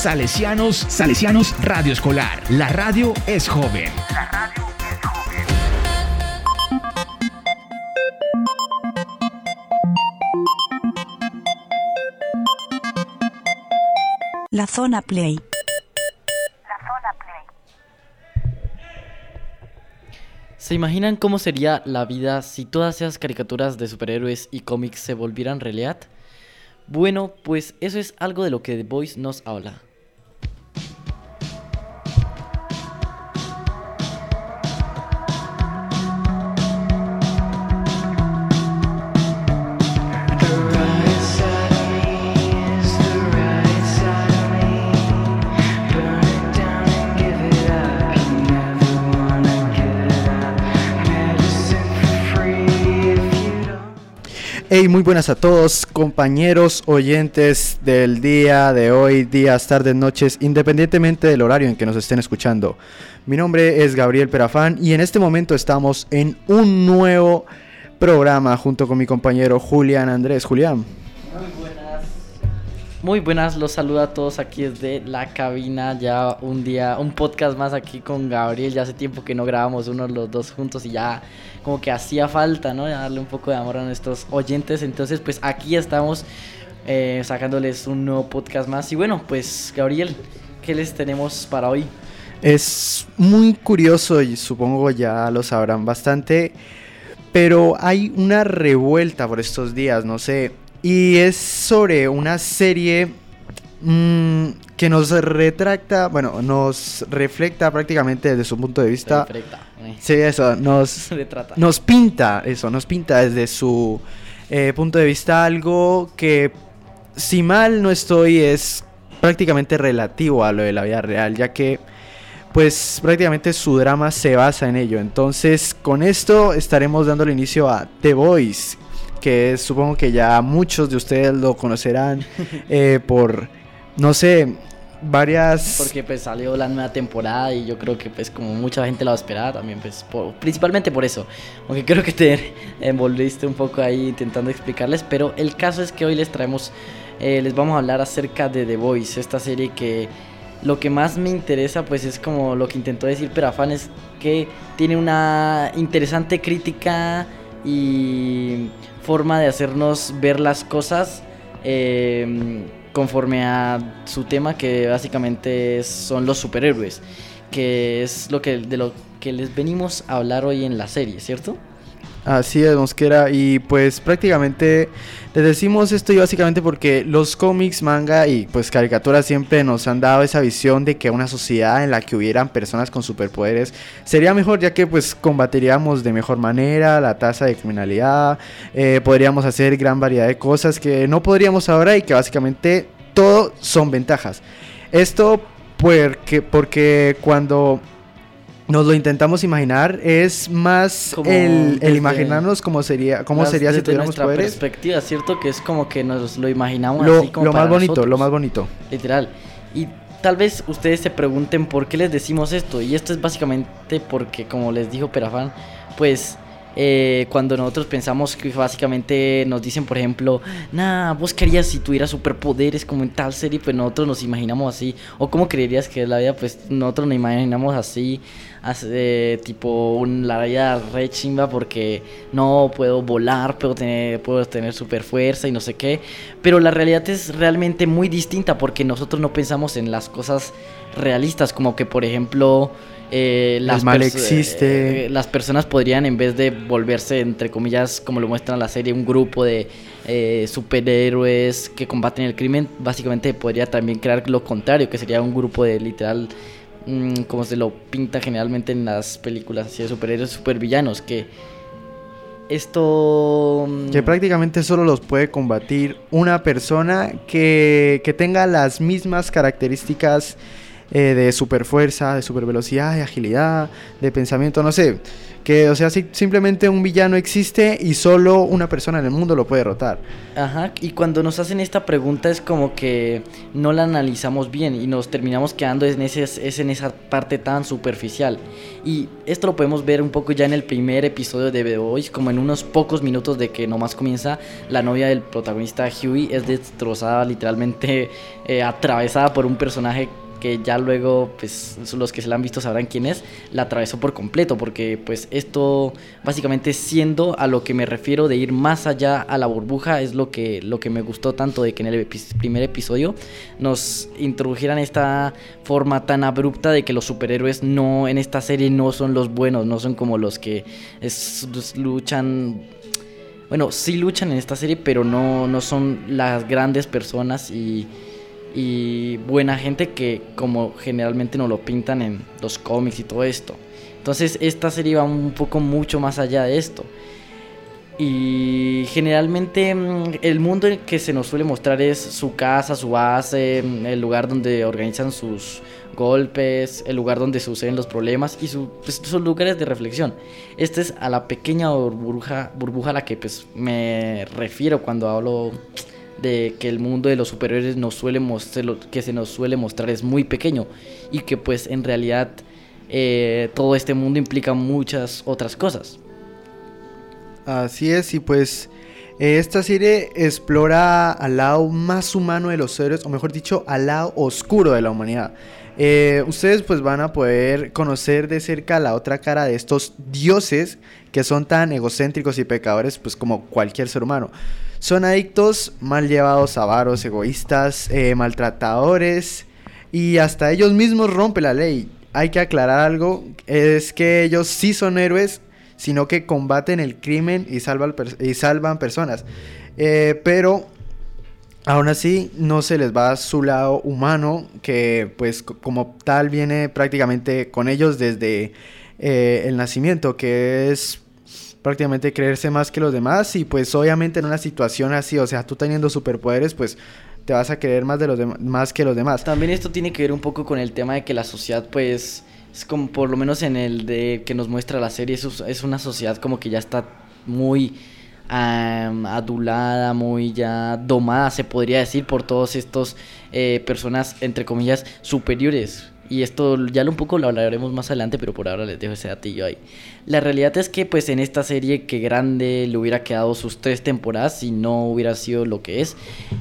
Salesianos, Salesianos Radio Escolar. La radio es joven. La radio es joven. La zona play. ¿Se imaginan cómo sería la vida si todas esas caricaturas de superhéroes y cómics se volvieran realidad? Bueno, pues eso es algo de lo que The Voice nos habla. Muy buenas a todos, compañeros oyentes del día de hoy, días, tardes, noches, independientemente del horario en que nos estén escuchando. Mi nombre es Gabriel Perafán y en este momento estamos en un nuevo programa junto con mi compañero Julián Andrés. Julián. Muy buenas, los saludo a todos aquí desde la cabina. Ya un día, un podcast más aquí con Gabriel. Ya hace tiempo que no grabamos uno los dos juntos y ya como que hacía falta, ¿no? Darle un poco de amor a nuestros oyentes. Entonces, pues aquí estamos eh, sacándoles un nuevo podcast más. Y bueno, pues Gabriel, ¿qué les tenemos para hoy? Es muy curioso y supongo ya lo sabrán bastante. Pero hay una revuelta por estos días, no sé y es sobre una serie mm, que nos retracta, bueno, nos refleja prácticamente desde su punto de vista. Eh. Sí, eso, nos, nos pinta, eso, nos pinta desde su eh, punto de vista algo que, si mal no estoy, es prácticamente relativo a lo de la vida real, ya que pues prácticamente su drama se basa en ello. Entonces, con esto estaremos dando el inicio a The Voice, que supongo que ya muchos de ustedes lo conocerán eh, por, no sé, varias... Porque pues salió la nueva temporada y yo creo que pues como mucha gente la va a esperar también, pues principalmente por eso. Aunque creo que te envolviste un poco ahí intentando explicarles, pero el caso es que hoy les traemos, eh, les vamos a hablar acerca de The Voice, esta serie que lo que más me interesa pues es como lo que intentó decir Perafán, es que tiene una interesante crítica y forma de hacernos ver las cosas em, conforme a su tema que básicamente son los superhéroes, que es lo que de lo que les venimos a hablar hoy en la serie, ¿cierto? Así es, Mosquera. Y pues prácticamente les decimos esto y básicamente porque los cómics, manga y pues caricaturas siempre nos han dado esa visión de que una sociedad en la que hubieran personas con superpoderes sería mejor ya que pues combatiríamos de mejor manera la tasa de criminalidad, eh, podríamos hacer gran variedad de cosas que no podríamos ahora y que básicamente todo son ventajas. Esto porque, porque cuando nos lo intentamos imaginar, es más el, imaginarnos cómo sería, cómo sería si tuviéramos nuestra poderes. perspectiva, ¿cierto? Que es como que nos lo imaginamos lo, así como lo más bonito, lo más bonito. Literal. Y tal vez ustedes se pregunten por qué les decimos esto. Y esto es básicamente porque, como les dijo Perafán, pues eh, cuando nosotros pensamos que básicamente nos dicen, por ejemplo, nah, vos querías si tuvieras superpoderes como en tal serie, pues nosotros nos imaginamos así. O cómo creerías que es la vida, pues nosotros nos imaginamos así, eh, tipo un, la vida re chimba porque no puedo volar, puedo tener, puedo tener super fuerza y no sé qué. Pero la realidad es realmente muy distinta porque nosotros no pensamos en las cosas realistas, como que por ejemplo eh, las, mal existe. Eh, las personas podrían, en vez de volverse, entre comillas, como lo muestra la serie, un grupo de eh, superhéroes que combaten el crimen, básicamente podría también crear lo contrario, que sería un grupo de literal, mm, como se lo pinta generalmente en las películas así de superhéroes, supervillanos, que esto... Mm, que prácticamente solo los puede combatir una persona que, que tenga las mismas características eh, de super fuerza, de super velocidad, de agilidad, de pensamiento, no sé. Que, o sea, si, simplemente un villano existe y solo una persona en el mundo lo puede derrotar. Ajá, y cuando nos hacen esta pregunta es como que no la analizamos bien y nos terminamos quedando en, ese, es en esa parte tan superficial. Y esto lo podemos ver un poco ya en el primer episodio de The Voice, como en unos pocos minutos de que nomás comienza, la novia del protagonista Huey es destrozada, literalmente eh, atravesada por un personaje que ya luego, pues los que se la han visto sabrán quién es, la atravesó por completo, porque pues esto básicamente siendo a lo que me refiero de ir más allá a la burbuja, es lo que, lo que me gustó tanto de que en el primer episodio nos introdujeran esta forma tan abrupta de que los superhéroes no, en esta serie no son los buenos, no son como los que luchan bueno, sí luchan en esta serie, pero no, no son las grandes personas y y buena gente que como generalmente nos lo pintan en los cómics y todo esto. Entonces esta serie va un poco mucho más allá de esto. Y generalmente mm, el mundo en que se nos suele mostrar es su casa, su base, mm, el lugar donde organizan sus golpes, el lugar donde suceden los problemas y su, pues, sus lugares de reflexión. Esta es a la pequeña burbuja, burbuja a la que pues, me refiero cuando hablo de que el mundo de los superhéroes nos suele que se nos suele mostrar es muy pequeño y que pues en realidad eh, todo este mundo implica muchas otras cosas. Así es, y pues esta serie explora al lado más humano de los héroes, o mejor dicho, al lado oscuro de la humanidad. Eh, ustedes pues van a poder conocer de cerca la otra cara de estos dioses que son tan egocéntricos y pecadores pues como cualquier ser humano. Son adictos, mal llevados, avaros, egoístas, eh, maltratadores y hasta ellos mismos rompen la ley. Hay que aclarar algo, es que ellos sí son héroes, sino que combaten el crimen y salvan, y salvan personas. Eh, pero aún así no se les va su lado humano, que pues como tal viene prácticamente con ellos desde eh, el nacimiento, que es prácticamente creerse más que los demás y pues obviamente en una situación así, o sea, tú teniendo superpoderes, pues te vas a creer más de los más que los demás. También esto tiene que ver un poco con el tema de que la sociedad pues es como por lo menos en el de que nos muestra la serie es, es una sociedad como que ya está muy adulada, muy ya domada, se podría decir, por todos estos eh, personas, entre comillas, superiores. Y esto ya un poco lo hablaremos más adelante, pero por ahora les dejo ese datillo ahí. La realidad es que pues en esta serie que grande le hubiera quedado sus tres temporadas si no hubiera sido lo que es.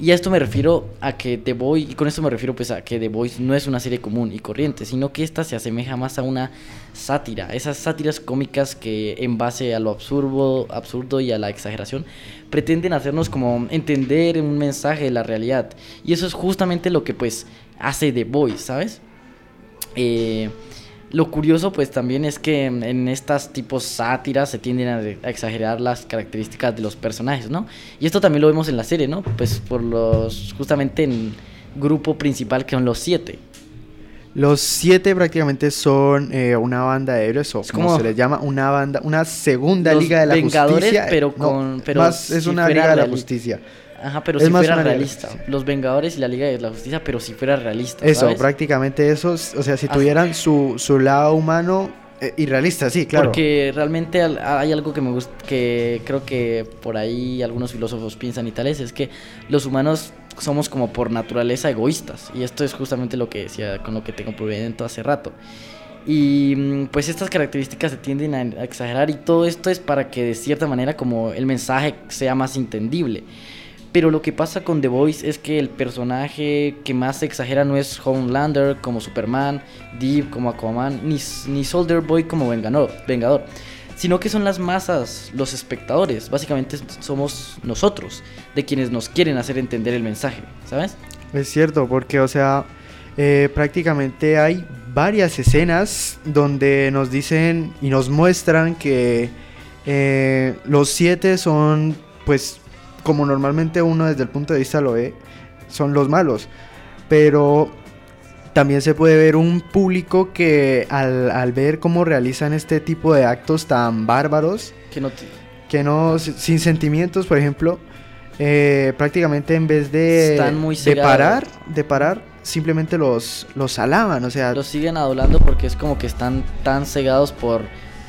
Y a esto me refiero a que The Voice, y con esto me refiero pues a que The Voice no es una serie común y corriente, sino que esta se asemeja más a una sátira, esas sátiras cómicas que en base a lo absurdo, absurdo y a la exageración pretenden hacernos como entender un mensaje de la realidad. Y eso es justamente lo que pues hace The Voice, ¿sabes? Eh, lo curioso pues también es que en estas tipos sátiras se tienden a, exagerar las características de los personajes, ¿no? Y esto también lo vemos en la serie, ¿no? Pues por los, justamente en grupo principal que son los siete. Los siete prácticamente son eh, una banda de héroes, o como se les llama, una banda, una segunda liga de la justicia. pero con... pero es una liga de la justicia. Ajá, pero si fuera realista. Los Vengadores y la Liga de la Justicia, pero si fuera realista. Eso, prácticamente eso. O sea, si tuvieran su, su lado humano eh, y realista, sí, claro. Porque realmente hay algo que me gusta, que creo que por ahí algunos filósofos piensan y tales, es que los humanos somos como por naturaleza egoístas. Y esto es justamente lo que decía con lo que tengo todo hace rato. Y mm, pues estas características se tienden a exagerar y todo esto es para que de cierta manera como el mensaje sea más entendible. Pero lo que pasa con The Voice es que el personaje que más se exagera no es Homelander como Superman, Deep como Aquaman, ni, ni Soldier Boy como Vengador, Vengador, sino que son las masas, los espectadores. Básicamente somos nosotros, de quienes nos quieren hacer entender el mensaje, ¿sabes? Es cierto, porque, o sea, eh, prácticamente hay varias escenas donde nos dicen y nos muestran que eh, los siete son, pues, como normalmente uno desde el punto de vista lo ve, son los malos. Pero también se puede ver un público que al, ver cómo realizan este tipo de actos tan bárbaros, que no, que no sin sentimientos, por ejemplo, eh, prácticamente en vez de, de parar, de parar, simplemente los, los alaban, o sea... Los siguen adulando porque es como que están tan cegados por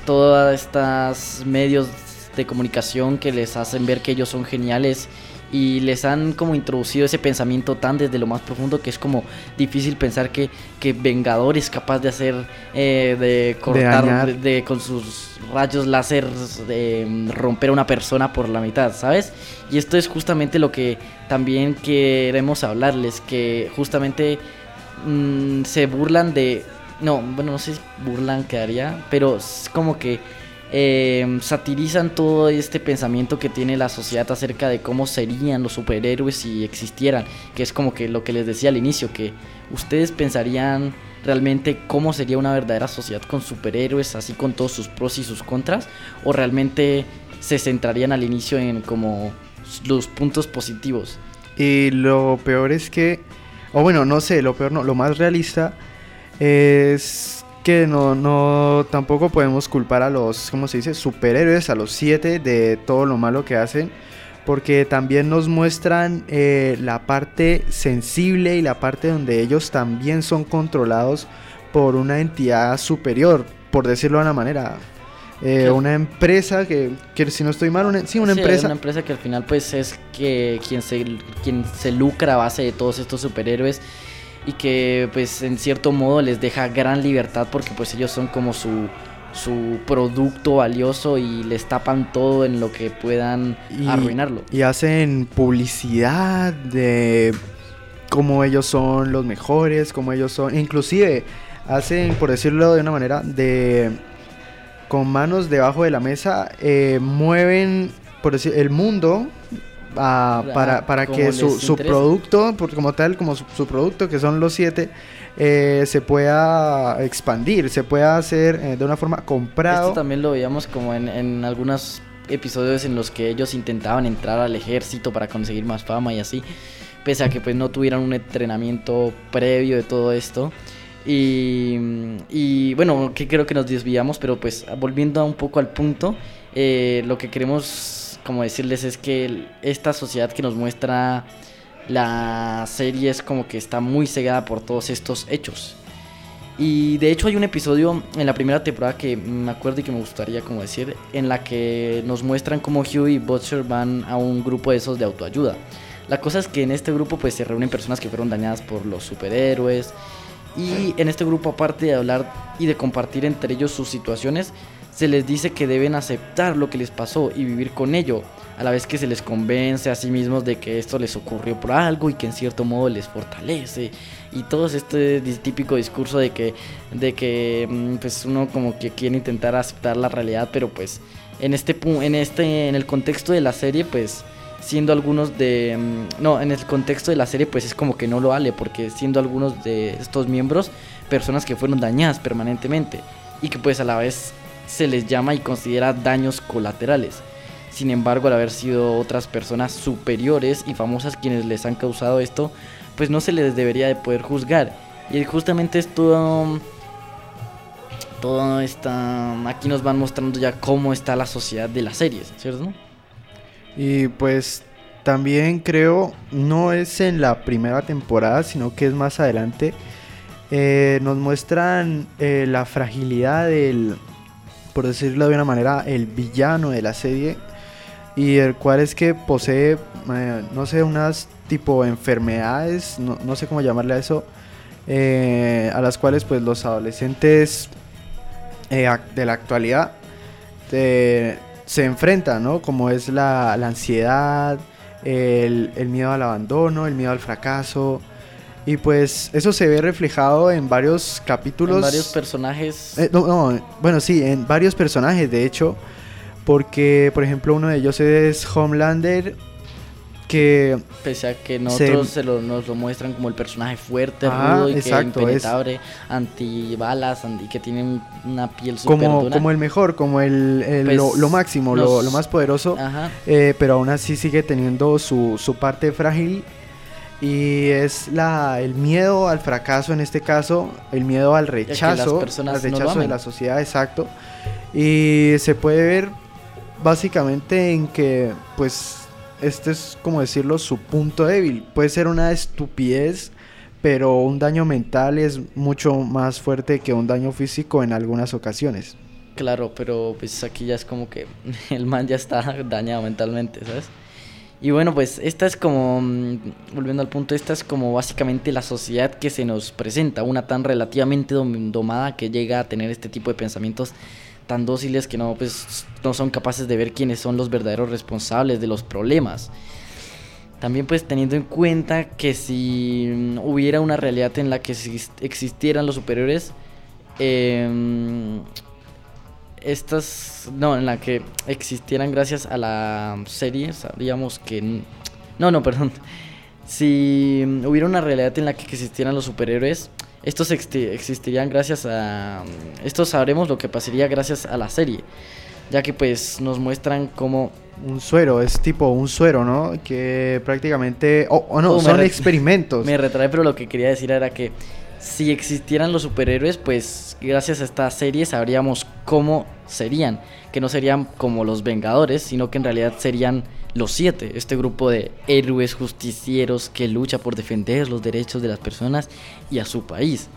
todas estas medios de comunicación que les hacen ver que ellos son geniales y les han como introducido ese pensamiento tan desde lo más profundo que es como difícil pensar que, que Vengador es capaz de hacer, eh, de cortar de, con sus rayos láser, de mm, romper a una persona por la mitad, ¿sabes? Y esto es justamente lo que también queremos hablarles, que justamente mm, se burlan de... No, bueno, no sé si burlan quedaría, pero es como que eh, satirizan todo este pensamiento que tiene la sociedad acerca de cómo serían los superhéroes si existieran, que es como que lo que les decía al inicio, que ustedes pensarían realmente cómo sería una verdadera sociedad con superhéroes, así con todos sus pros y sus contras, o realmente se centrarían al inicio en como los puntos positivos. Y lo peor es que, o bueno, no sé, lo peor no, lo más realista es que no, no, tampoco podemos culpar a los, ¿cómo se dice? Superhéroes, a los siete de todo lo malo que hacen, porque también nos muestran eh, la parte sensible y la parte donde ellos también son controlados por una entidad superior, por decirlo de una manera. Eh, una empresa que, que, si no estoy mal, una, sí, una empresa. Una empresa que al final pues es que quien se, quien se lucra a base de todos estos superhéroes y que pues en cierto modo les deja gran libertad porque pues ellos son como su, su producto valioso y les tapan todo en lo que puedan arruinarlo. Y hacen publicidad de cómo ellos son los mejores, cómo ellos son, inclusive hacen, por decirlo de una manera, de con manos debajo de la mesa, eh, mueven, por decir, el mundo para, para que su, su producto, por, como tal, como su, producto, que son los siete, eh, se pueda expandir, se pueda hacer eh, de una forma comprado. Esto también lo veíamos como en, en algunos episodios en los que ellos intentaban entrar al ejército para conseguir más fama y así, pese a que pues no tuvieran un entrenamiento previo de todo esto. Y, y bueno, que creo que nos desviamos, pero pues volviendo un poco al punto, eh, lo que queremos como decirles es que esta sociedad que nos muestra la serie es como que está muy cegada por todos estos hechos. Y de hecho hay un episodio en la primera temporada que me acuerdo y que me gustaría como decir, en la que nos muestran cómo Hugh y Butcher van a un grupo de esos de autoayuda. La cosa es que en este grupo pues se reúnen personas que fueron dañadas por los superhéroes y en este grupo aparte de hablar y de compartir entre ellos sus situaciones, se les dice que deben aceptar lo que les pasó y vivir con ello, a la vez que se les convence a sí mismos de que esto les ocurrió por algo y que en cierto modo les fortalece. Y todo este típico discurso de que de que mm, pues uno como que quiere intentar aceptar la realidad, pero pues en este en este en el contexto de la serie pues siendo algunos de mm, no, en el contexto de la serie pues es como que no lo vale porque siendo algunos de estos miembros personas que fueron dañadas permanentemente y que pues a la vez se les llama y considera daños colaterales. Sin embargo, al haber sido otras personas superiores y famosas quienes les han causado esto, pues no se les debería de poder juzgar. Y justamente esto todo está aquí nos van mostrando ya cómo está la sociedad de las series, ¿cierto? Y pues también creo no es en la primera temporada, sino que es más adelante. Eh, nos muestran eh, la fragilidad del, por decirlo de una manera, el villano de la serie. Y el cual es que posee, eh, no sé, unas tipo enfermedades, no, sé cómo llamarle a eso, eh, a las cuales pues los adolescentes eh, de la actualidad se enfrentan, ¿no? Como es la, ansiedad, el, el, miedo al abandono, el miedo al fracaso, y pues eso se ve reflejado en varios capítulos. En varios personajes. Eh, no, bueno, sí, en varios personajes, de hecho. Porque, por ejemplo, uno de ellos es Homelander. Que. Pese a que nosotros se, lo, nos lo muestran como el personaje fuerte, rudo y exacto, que impenetrable, antibalas, y que tiene una piel super como, como el mejor, como el, pues, lo, máximo, lo, más poderoso. Eh, pero aún así sigue teniendo su, su parte frágil y es la, el miedo al fracaso en este caso, el miedo al rechazo, al rechazo de la sociedad, exacto. Y se puede ver básicamente en que, pues, este es como decirlo, su punto débil. Puede ser una estupidez, pero un daño mental es mucho más fuerte que un daño físico en algunas ocasiones. Claro, pero pues aquí ya es como que el man ya está dañado mentalmente, ¿sabes? Y bueno, pues esta es como, mm, volviendo al punto, esta es como básicamente la sociedad que se nos presenta, una tan relativamente dom- domada que llega a tener este tipo de pensamientos tan dóciles que no, pues, no son capaces de ver quiénes son los verdaderos responsables de los problemas. También pues teniendo en cuenta que si mm, hubiera una realidad en la que exis- existieran los superiores, em, estas, no, en la que existieran gracias a la serie, sabríamos que... No, no, perdón. Si hubiera una realidad en la que existieran los superhéroes, estos existirían gracias a... Estos sabremos lo que pasaría gracias a la serie, ya que pues nos muestran cómo... Un suero, es tipo un suero, ¿no? Que prácticamente... Oh, oh, no, Oh, me son experimentos. Me retrae, pero lo que quería decir era que si existieran los superhéroes, pues gracias a esta serie sabríamos cómo serían. Que no serían como los Vengadores, sino que en realidad serían los siete. Este grupo de héroes justicieros que lucha por defender los derechos de las personas y a su país.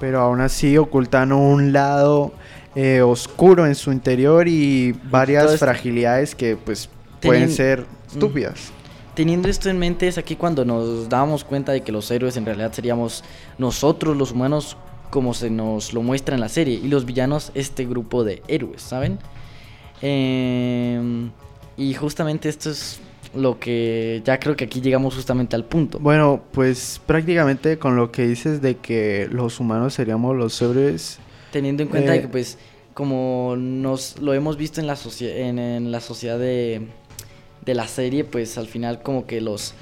Pero aún así ocultan un lado eh, oscuro en su interior y varias fragilidades que pues pueden ser estúpidas. Teniendo esto en mente es aquí cuando nos damos cuenta de que los héroes en realidad seríamos nosotros los humanos como se nos lo muestra en la serie y los villanos este grupo de héroes, ¿saben? Em, y justamente esto es lo que ya creo que aquí llegamos justamente al punto. Bueno, pues prácticamente con lo que dices de que los humanos seríamos los héroes, Teniendo en cuenta de Eh, que pues como nos lo hemos visto en la, en, en la sociedad de, de la serie, pues al final como que los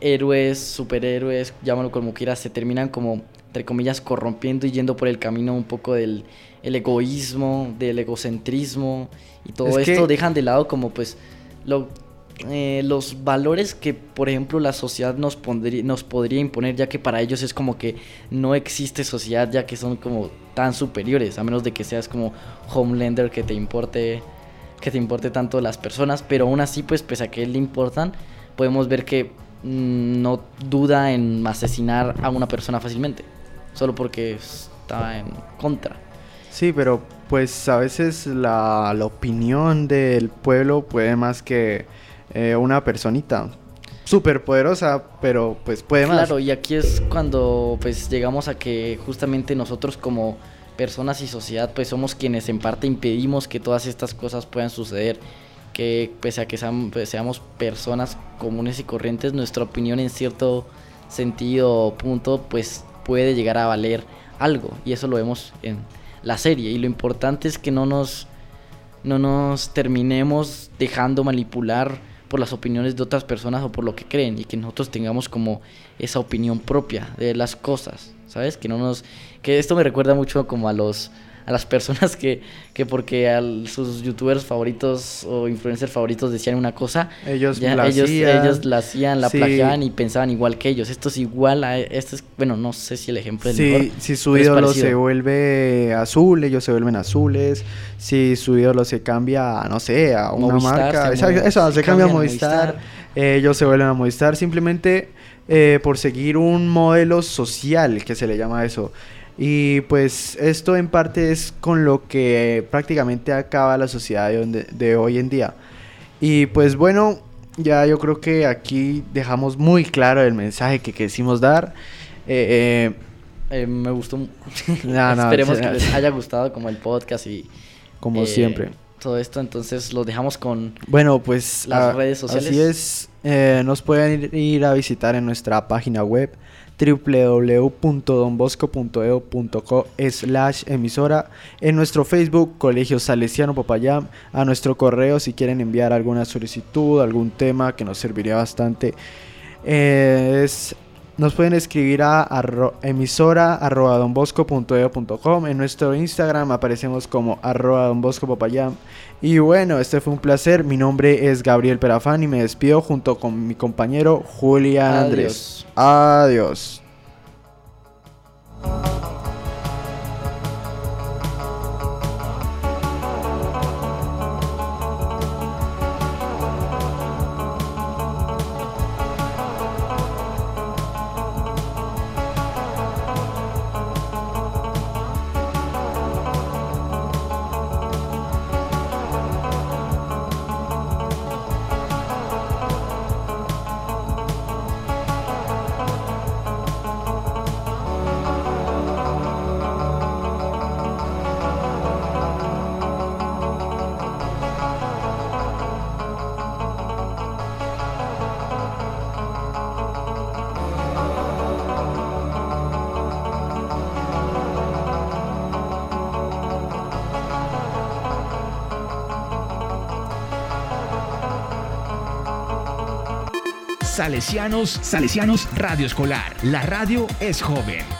héroes, superhéroes, llámalo como quieras, se terminan como, entre comillas, corrompiendo y yendo por el camino un poco del el egoísmo, del egocentrismo y todo Es esto que- dejan de lado como pues lo, eh, los valores que por ejemplo la sociedad nos, pondría, nos podría imponer ya que para ellos es como que no existe sociedad ya que son como tan superiores a menos de que seas como Homelander que te importe que te importe tanto las personas pero aún así pues pese a que le importan podemos ver que mm, no duda en asesinar a una persona fácilmente solo porque está en contra sí, pero pues a veces la, la opinión del pueblo puede más que eh, una personita súper poderosa, pero pues puede más. Claro, y aquí es cuando pues llegamos a que justamente nosotros como personas y sociedad pues somos quienes en parte impedimos que todas estas cosas puedan suceder. Que pese a que pues, seamos personas comunes y corrientes, nuestra opinión en cierto sentido o punto pues puede llegar a valer algo. Y eso lo vemos en la serie. Y lo importante es que no nos, no nos terminemos dejando manipular por las opiniones de otras personas o por lo que creen y que nosotros tengamos como esa opinión propia de las cosas, ¿sabes? Que no nos que esto me recuerda mucho como a los a las personas que, que porque a sus youtubers favoritos o influencers favoritos decían una cosa, Ellos ya la ellos, hacían. ellos la hacían, la Sí. plagiaban y pensaban igual que ellos. Esto es igual a esto es, bueno, no sé si el ejemplo es Si, mejor. si su ídolo se vuelve azul, ellos se vuelven azules. Si su ídolo se cambia, no sé, a una Movistar, marca. se eso, se se cambia a Movistar. Movistar. ellos se vuelven a Movistar simplemente eh, por seguir un modelo social, que se le llama eso. Y pues esto en parte es con lo que prácticamente acaba la sociedad de, donde- de hoy en día. Y pues bueno, ya yo creo que aquí dejamos muy claro el mensaje que quisimos dar. Eh, eh, Eh, me gustó. No, no, Esperemos que les haya gustado como el podcast y como eh, siempre. Todo esto, entonces los dejamos con Bueno, pues las a- redes sociales. Así es, eh, nos pueden ir, ir a visitar en nuestra página web www.donbosco.edu.co slash emisora en nuestro Facebook Colegio Salesiano Popayán a nuestro correo si quieren enviar alguna solicitud algún tema que nos serviría bastante eh, es nos pueden escribir a arro- emisora arroba donbosco.edu.com. En nuestro Instagram aparecemos como arroba donboscopopayán. Y bueno, este fue un placer. Mi nombre es Gabriel Perafán y me despido junto con mi compañero Julián Andrés. Adiós. Salesianos, Salesianos Radio Escolar. La radio es joven.